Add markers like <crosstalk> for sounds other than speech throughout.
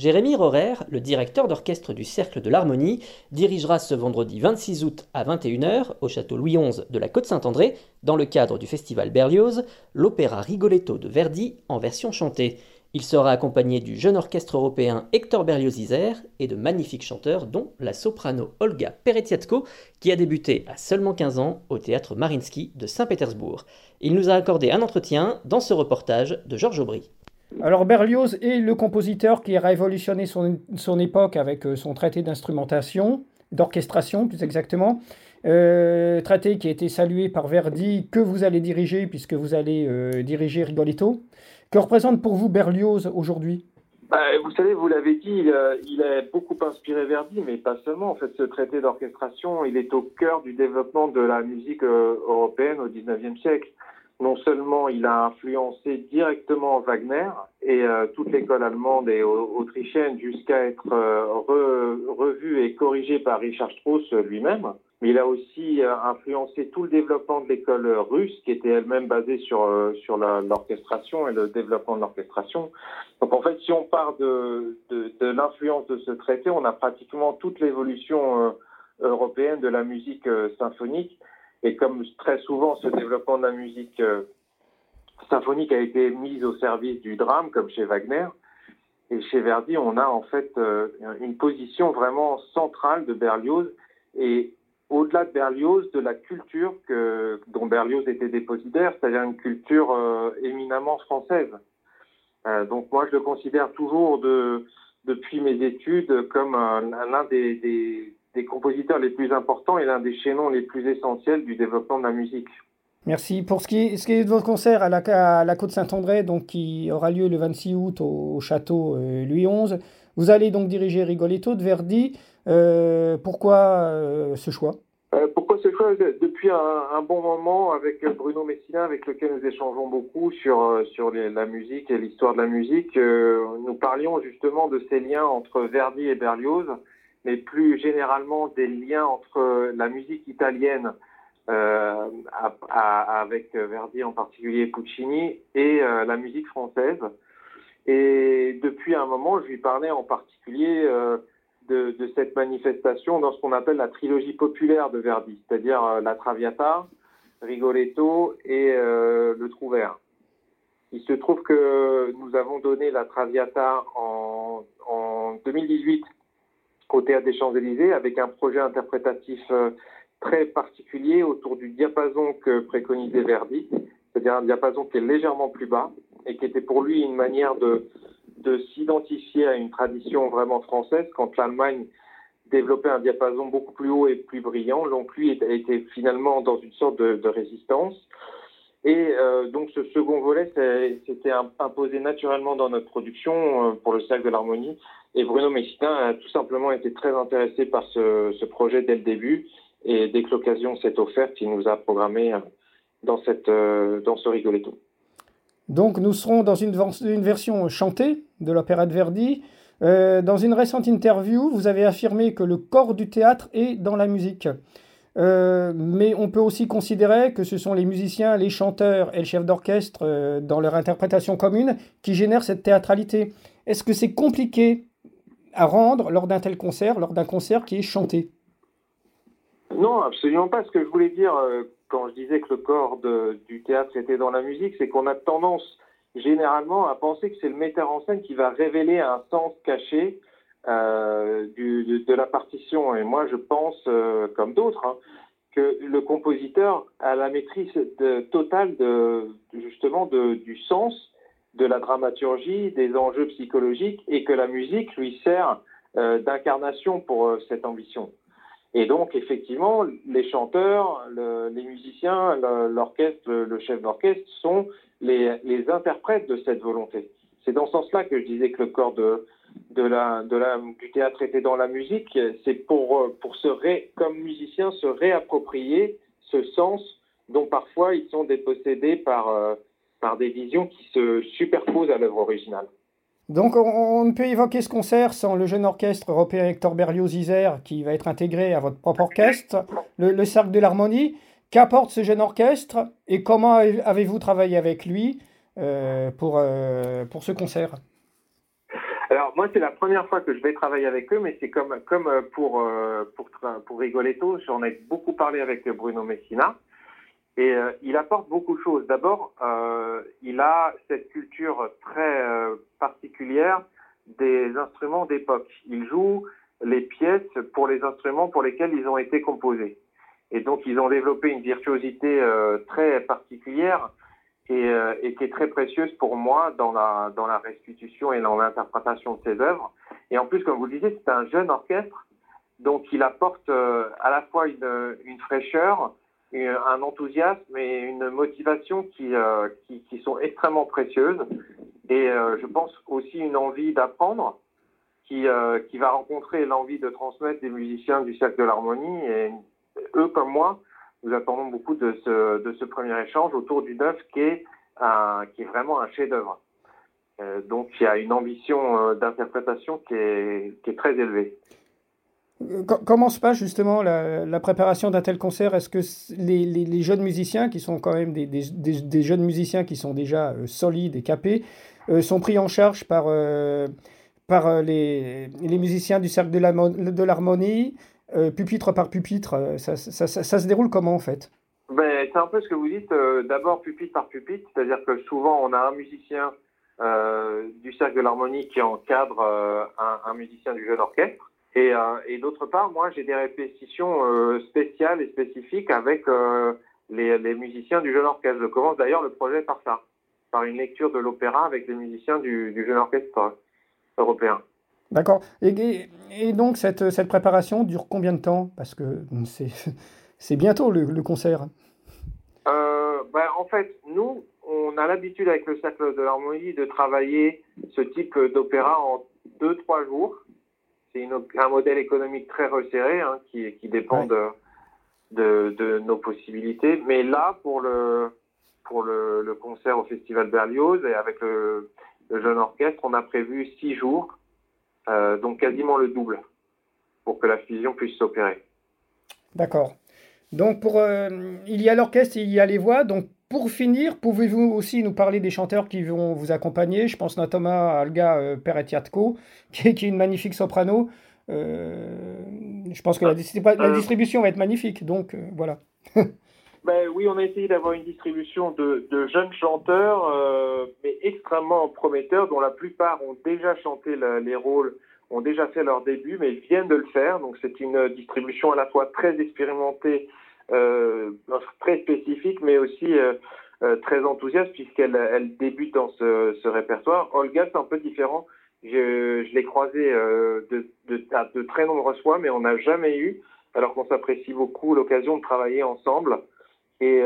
Jérémy Rorer, le directeur d'orchestre du Cercle de l'Harmonie, dirigera ce vendredi 26 août à 21h au château Louis XI de la Côte-Saint-André, dans le cadre du festival Berlioz, l'opéra Rigoletto de Verdi en version chantée. Il sera accompagné du jeune orchestre européen Hector Berlioz-Isère et de magnifiques chanteurs dont la soprano Olga Peretsiatko qui a débuté à seulement 15 ans au théâtre Marinsky de Saint-Pétersbourg. Il nous a accordé un entretien dans ce reportage de Georges Aubry. Alors Berlioz est le compositeur qui a révolutionné son, époque avec euh, son traité d'instrumentation, d'orchestration plus exactement. Euh, traité qui a été salué par Verdi, que vous allez diriger puisque vous allez euh, diriger Rigoletto. Que représente pour vous Berlioz aujourd'hui? Bah, vous savez, vous l'avez dit, il a, beaucoup inspiré Verdi, mais pas seulement. En fait, ce traité d'orchestration, il est au cœur du développement de la musique européenne au XIXe siècle non seulement il a influencé directement Wagner et euh, toute l'école allemande et autrichienne jusqu'à être euh, revu et corrigé par Richard Strauss lui-même, mais il a aussi euh, influencé tout le développement de l'école russe qui était elle-même basée sur, sur l'orchestration et le développement de l'orchestration. Donc en fait, si on part de, de l'influence de ce traité, on a pratiquement toute l'évolution européenne de la musique symphonique et comme très souvent, ce développement de la musique euh, symphonique a été mis au service du drame, comme chez Wagner, et chez Verdi, on a en fait euh, une position vraiment centrale de Berlioz et au-delà de Berlioz, de la culture que, dont Berlioz était dépositaire, c'est-à-dire une culture euh, éminemment française. donc moi, je le considère toujours de, depuis mes études comme l'un des, des compositeurs les plus importants et l'un des chaînons les plus essentiels du développement de la musique. Merci. Pour ce qui est, ce qui est de votre concert à la, à la Côte Saint-André, donc qui aura lieu le 26 août au, château euh, Louis XI, vous allez donc diriger Rigoletto de Verdi. Euh, pourquoi euh, ce choix? Pourquoi ce choix? Depuis un, bon moment avec Bruno Messina, avec lequel nous échangeons beaucoup sur, sur la musique et l'histoire de la musique, nous parlions justement de ces liens entre Verdi et Berlioz mais plus généralement des liens entre la musique italienne euh, avec Verdi en particulier Puccini et euh, la musique française. Et depuis un moment, je lui parlais en particulier euh, de, cette manifestation dans ce qu'on appelle la trilogie populaire de Verdi, c'est-à-dire la Traviata, Rigoletto et le Trouvert. Il se trouve que nous avons donné la Traviata en 2018 au Théâtre des Champs-Élysées avec un projet interprétatif euh, très particulier autour du diapason que préconisait Verdi, c'est-à-dire un diapason qui est légèrement plus bas et qui était pour lui une manière de, de s'identifier à une tradition vraiment française quand l'Allemagne développait un diapason beaucoup plus haut et plus brillant. Donc lui était finalement dans une sorte de, de résistance. Et euh, donc ce second volet s'était imposé naturellement dans notre production euh, pour le Cercle de l'Harmonie et Bruno Messina a tout simplement été très intéressé par ce, projet dès le début. Et dès que l'occasion s'est offerte, il nous a programmé euh, dans, ce Rigoletto. Donc nous serons dans une, version chantée de l'opéra de Verdi. Dans une récente interview, vous avez affirmé que le corps du théâtre est dans la musique. Euh, mais on peut aussi considérer que ce sont les musiciens, les chanteurs et le chef d'orchestre, euh, dans leur interprétation commune, qui génèrent cette théâtralité. Est-ce que c'est compliqué à rendre lors d'un tel concert, lors d'un concert qui est chanté? Non, absolument pas. Ce que je voulais dire euh, quand je disais que le corps du théâtre était dans la musique, c'est qu'on a tendance généralement à penser que c'est le metteur en scène qui va révéler un sens caché euh, de, la partition. Et moi, je pense, euh, comme d'autres, hein, que le compositeur a la maîtrise totale de, justement de, du sens de la dramaturgie, des enjeux psychologiques, et que la musique lui sert euh, d'incarnation pour cette ambition. Et donc, effectivement, les chanteurs, les musiciens, l'orchestre, le, chef d'orchestre sont les, les, interprètes de cette volonté. C'est dans ce sens-là que je disais que le corps de, de la, de la, du théâtre était dans la musique. C'est pour, pour se ré, comme musicien, se réapproprier ce sens dont parfois ils sont dépossédés par, euh, par des visions qui se superposent à l'œuvre originale. Donc on, ne peut évoquer ce concert sans le jeune orchestre européen Hector Berlioz-Isère qui va être intégré à votre propre orchestre, le, Cercle de l'Harmonie. Qu'apporte ce jeune orchestre et comment avez-vous travaillé avec lui euh, pour, euh, pour ce concert? Moi c'est la première fois que je vais travailler avec eux, mais c'est comme comme pour pour pour Rigoletto, j'en ai beaucoup parlé avec Bruno Messina. Et euh, il apporte beaucoup de choses. D'abord, euh, il a cette culture très euh, particulière des instruments d'époque. Il joue les pièces pour les instruments pour lesquels ils ont été composés. Et donc, ils ont développé une virtuosité très particulière et, et, qui est très précieuse pour moi dans la, restitution et dans l'interprétation de ses œuvres. Et en plus, comme vous le disiez, c'est un jeune orchestre, donc il apporte à la fois une, fraîcheur, un enthousiasme et une motivation qui, euh, sont extrêmement précieuses. Et euh, je pense aussi une envie d'apprendre qui, euh, va rencontrer l'envie de transmettre des musiciens du Cercle de l'Harmonie. Eux, comme moi, nous attendons beaucoup de ce, premier échange autour d'une œuvre qui est, vraiment un chef-d'œuvre. donc il y a une ambition d'interprétation qui est, très élevée. Comment se passe justement la, préparation d'un tel concert? Est-ce que les, jeunes musiciens, qui sont quand même des, jeunes musiciens qui sont déjà euh, solides et capés, euh, sont pris en charge euh, par les, musiciens du Cercle de l'Harmonie, pupitre par pupitre ça, se déroule comment en fait? Ben, C'est un peu ce que vous dites, d'abord pupitre par pupitre, c'est-à-dire que souvent on a un musicien du Cercle de l'Harmonie qui encadre un musicien du jeune orchestre. Et, euh, d'autre part, moi, j'ai des répétitions euh, spéciales et spécifiques avec euh, les, musiciens du jeune orchestre. Je commence d'ailleurs le projet par ça, par une lecture de l'opéra avec les musiciens du jeune orchestre européen. D'accord. Et, et, donc, cette, cette, préparation dure combien de temps? Parce que <laughs> c'est bientôt le, le concert. Ben, en fait, nous, on a l'habitude avec le Cercle de l'Harmonie de travailler ce type d'opéra en deux, trois jours c'est un modèle économique très resserré hein, qui, qui, dépend de, de, de, nos possibilités. Mais là, pour le, pour le, le concert au Festival Berlioz et avec le, le, jeune orchestre, on a prévu six jours, euh, donc quasiment le double, pour que la fusion puisse s'opérer. D'accord. Donc, pour, euh, il y a l'orchestre, il y a les voix. Donc, pour finir, pouvez-vous aussi nous parler des chanteurs qui vont vous accompagner? Je pense notamment à Alga euh, Peretiatko, <laughs> qui, est une magnifique soprano. Je pense que la, euh, distribution va être magnifique, donc voilà. <laughs> ben, oui, on a essayé d'avoir une distribution de, jeunes chanteurs, mais extrêmement prometteurs, dont la plupart ont déjà chanté les rôles, ont déjà fait leur début, mais viennent de le faire. Donc c'est une distribution à la fois très expérimentée euh, très spécifique, mais aussi euh, euh, très enthousiaste puisqu'elle elle débute dans ce, ce répertoire. Olga, c'est un peu différent. Je, je l'ai croisé de, de, à de très nombreuses fois, mais on n'a jamais eu, alors qu'on s'apprécie beaucoup, l'occasion de travailler ensemble. Et,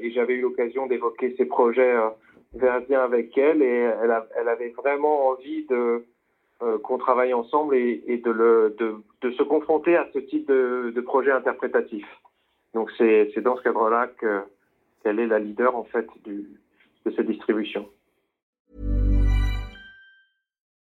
et j'avais eu l'occasion d'évoquer ses projets verdiens avec elle, et elle, avait vraiment envie de qu'on travaille ensemble et, de, se confronter à ce type de, projet interprétatif. Donc c'est dans ce cadre-là qu'elle est la leader en fait de cette distribution.